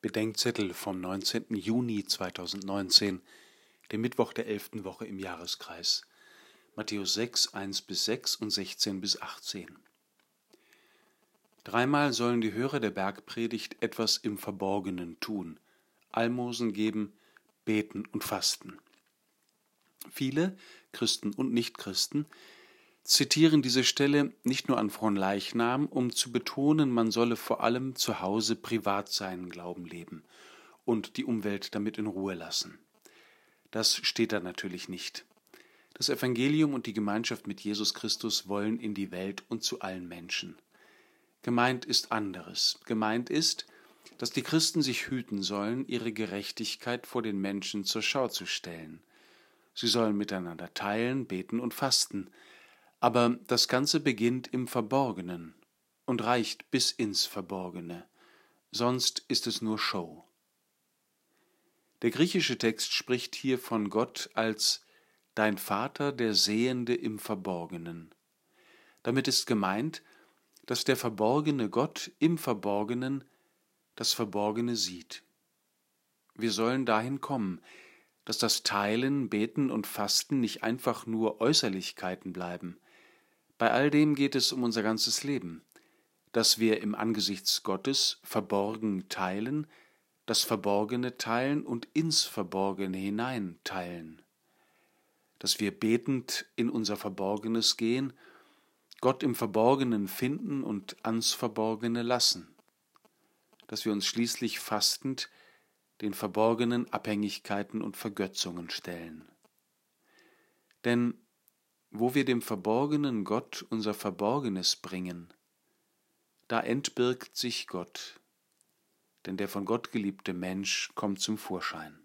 Bedenkzettel vom 19. Juni 2019, dem Mittwoch der elften Woche im Jahreskreis. Matthäus 6, 1 bis 6 und 16 bis 18. Dreimal sollen die Hörer der Bergpredigt etwas im Verborgenen tun, Almosen geben, beten und fasten. Viele, Christen und Nichtchristen, zitieren diese Stelle nicht nur an Fronleichnam, um zu betonen, man solle vor allem zu Hause privat seinen Glauben leben und die Umwelt damit in Ruhe lassen. Das steht da natürlich nicht. Das Evangelium und die Gemeinschaft mit Jesus Christus wollen in die Welt und zu allen Menschen. Gemeint ist anderes. Gemeint ist, dass die Christen sich hüten sollen, ihre Gerechtigkeit vor den Menschen zur Schau zu stellen. Sie sollen miteinander teilen, beten und fasten, aber das Ganze beginnt im Verborgenen und reicht bis ins Verborgene, sonst ist es nur Show. Der griechische Text spricht hier von Gott als Dein Vater, der Sehende im Verborgenen. Damit ist gemeint, dass der verborgene Gott im Verborgenen das Verborgene sieht. Wir sollen dahin kommen, dass das Teilen, Beten und Fasten nicht einfach nur Äußerlichkeiten bleiben, bei all dem geht es um unser ganzes Leben, dass wir im Angesichts Gottes verborgen teilen, das Verborgene teilen und ins Verborgene hinein teilen, dass wir betend in unser Verborgenes gehen, Gott im Verborgenen finden und ans Verborgene lassen, dass wir uns schließlich fastend den verborgenen Abhängigkeiten und Vergötzungen stellen. Denn wo wir dem verborgenen Gott unser Verborgenes bringen, da entbirgt sich Gott, denn der von Gott geliebte Mensch kommt zum Vorschein.